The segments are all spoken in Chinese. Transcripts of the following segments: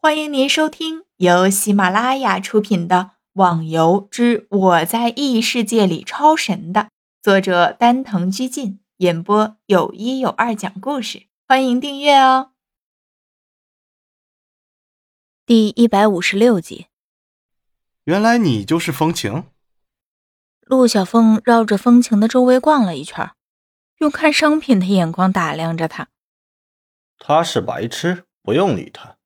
欢迎您收听由喜马拉雅出品的《网游之我在异世界里超神》的作者丹藤居进演播，有一有二讲故事。欢迎订阅哦。第一百五十六集，原来你就是风情。陆小凤绕着风情的周围逛了一圈，用看商品的眼光打量着他。他是白痴，不用理他。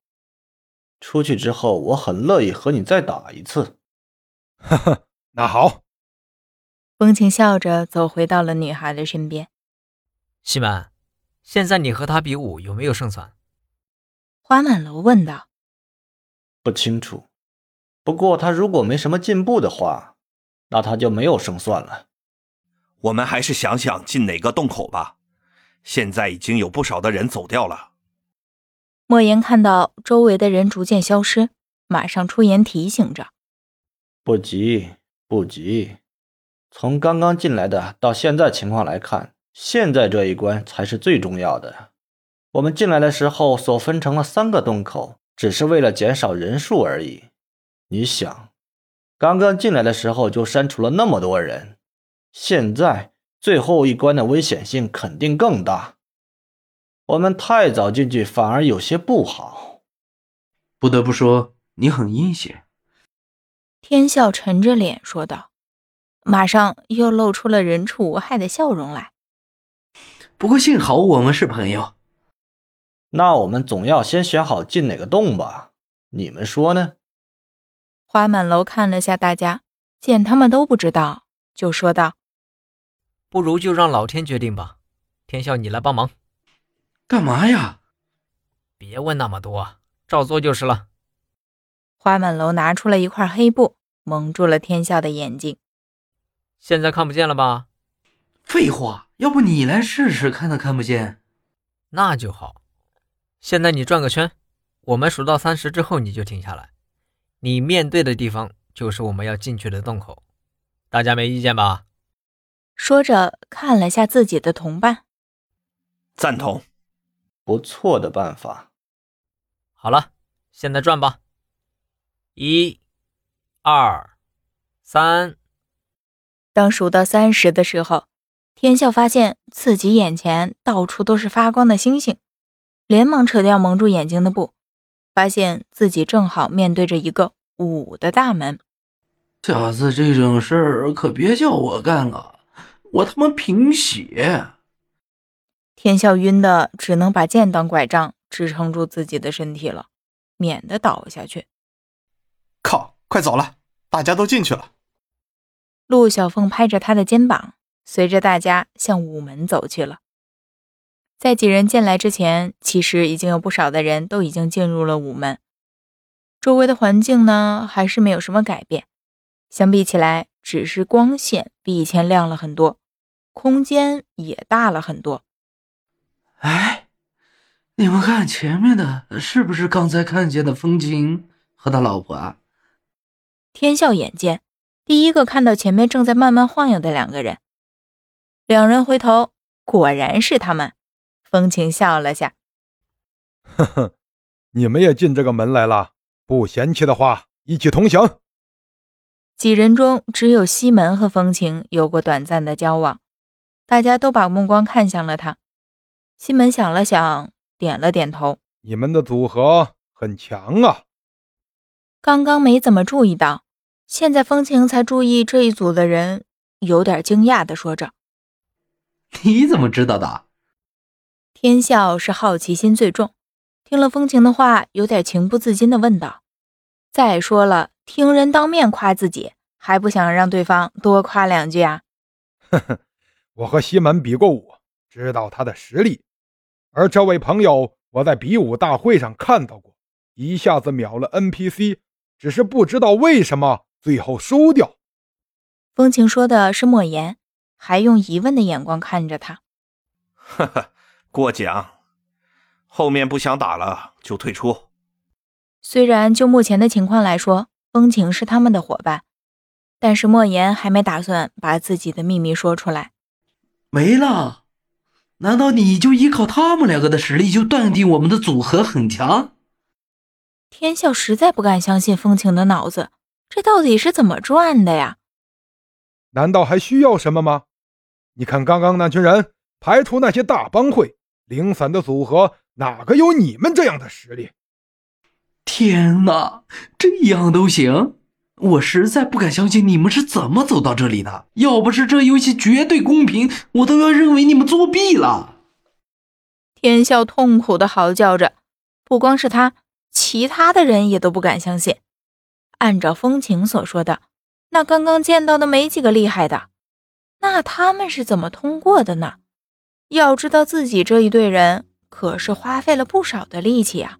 出去之后，我很乐意和你再打一次。哈哈，那好。风情笑着走回到了女孩的身边。西门，现在你和他比武有没有胜算？花满楼问道。不清楚，不过他如果没什么进步的话，那他就没有胜算了。我们还是想想进哪个洞口吧。现在已经有不少的人走掉了。莫言看到周围的人逐渐消失，马上出言提醒着：“不急，不急。从刚刚进来的到现在情况来看，现在这一关才是最重要的。我们进来的时候所分成了三个洞口，只是为了减少人数而已。你想，刚刚进来的时候就删除了那么多人，现在最后一关的危险性肯定更大。”我们太早进去反而有些不好。不得不说，你很阴险。天笑沉着脸说道，马上又露出了人畜无害的笑容来。不过幸好我们是朋友。那我们总要先选好进哪个洞吧？你们说呢？花满楼看了下大家，见他们都不知道，就说道：“不如就让老天决定吧。天笑，你来帮忙。”干嘛呀？别问那么多，照做就是了。花满楼拿出了一块黑布，蒙住了天笑的眼睛。现在看不见了吧？废话，要不你来试试，看他看不见。那就好。现在你转个圈，我们数到三十之后你就停下来。你面对的地方就是我们要进去的洞口，大家没意见吧？说着，看了下自己的同伴，赞同。不错的办法。好了，现在转吧。一、二、三。当数到三十的时候，天笑发现自己眼前到处都是发光的星星，连忙扯掉蒙住眼睛的布，发现自己正好面对着一个五的大门。下次这种事儿可别叫我干了，我他妈贫血。天笑晕的，只能把剑当拐杖支撑住自己的身体了，免得倒下去。靠，快走了，大家都进去了。陆小凤拍着他的肩膀，随着大家向午门走去了。在几人进来之前，其实已经有不少的人都已经进入了午门。周围的环境呢，还是没有什么改变，相比起来，只是光线比以前亮了很多，空间也大了很多。哎，你们看前面的，是不是刚才看见的风情和他老婆啊？天笑眼尖，第一个看到前面正在慢慢晃悠的两个人。两人回头，果然是他们。风情笑了下，呵呵，你们也进这个门来了，不嫌弃的话，一起同行。几人中，只有西门和风情有过短暂的交往，大家都把目光看向了他。西门想了想，点了点头。你们的组合很强啊！刚刚没怎么注意到，现在风情才注意这一组的人，有点惊讶的说着：“你怎么知道的？”天笑是好奇心最重，听了风情的话，有点情不自禁的问道：“再说了，听人当面夸自己，还不想让对方多夸两句啊？”呵呵，我和西门比过武，知道他的实力。而这位朋友，我在比武大会上看到过，一下子秒了 NPC，只是不知道为什么最后输掉。风情说的是莫言，还用疑问的眼光看着他。哈哈，过奖。后面不想打了就退出。虽然就目前的情况来说，风情是他们的伙伴，但是莫言还没打算把自己的秘密说出来。没了。难道你就依靠他们两个的实力就断定我们的组合很强？天笑实在不敢相信风情的脑子，这到底是怎么转的呀？难道还需要什么吗？你看，刚刚那群人排除那些大帮会，零散的组合，哪个有你们这样的实力？天哪，这样都行？我实在不敢相信你们是怎么走到这里的。要不是这游戏绝对公平，我都要认为你们作弊了。天笑痛苦的嚎叫着，不光是他，其他的人也都不敢相信。按照风情所说的，那刚刚见到的没几个厉害的，那他们是怎么通过的呢？要知道自己这一队人可是花费了不少的力气啊！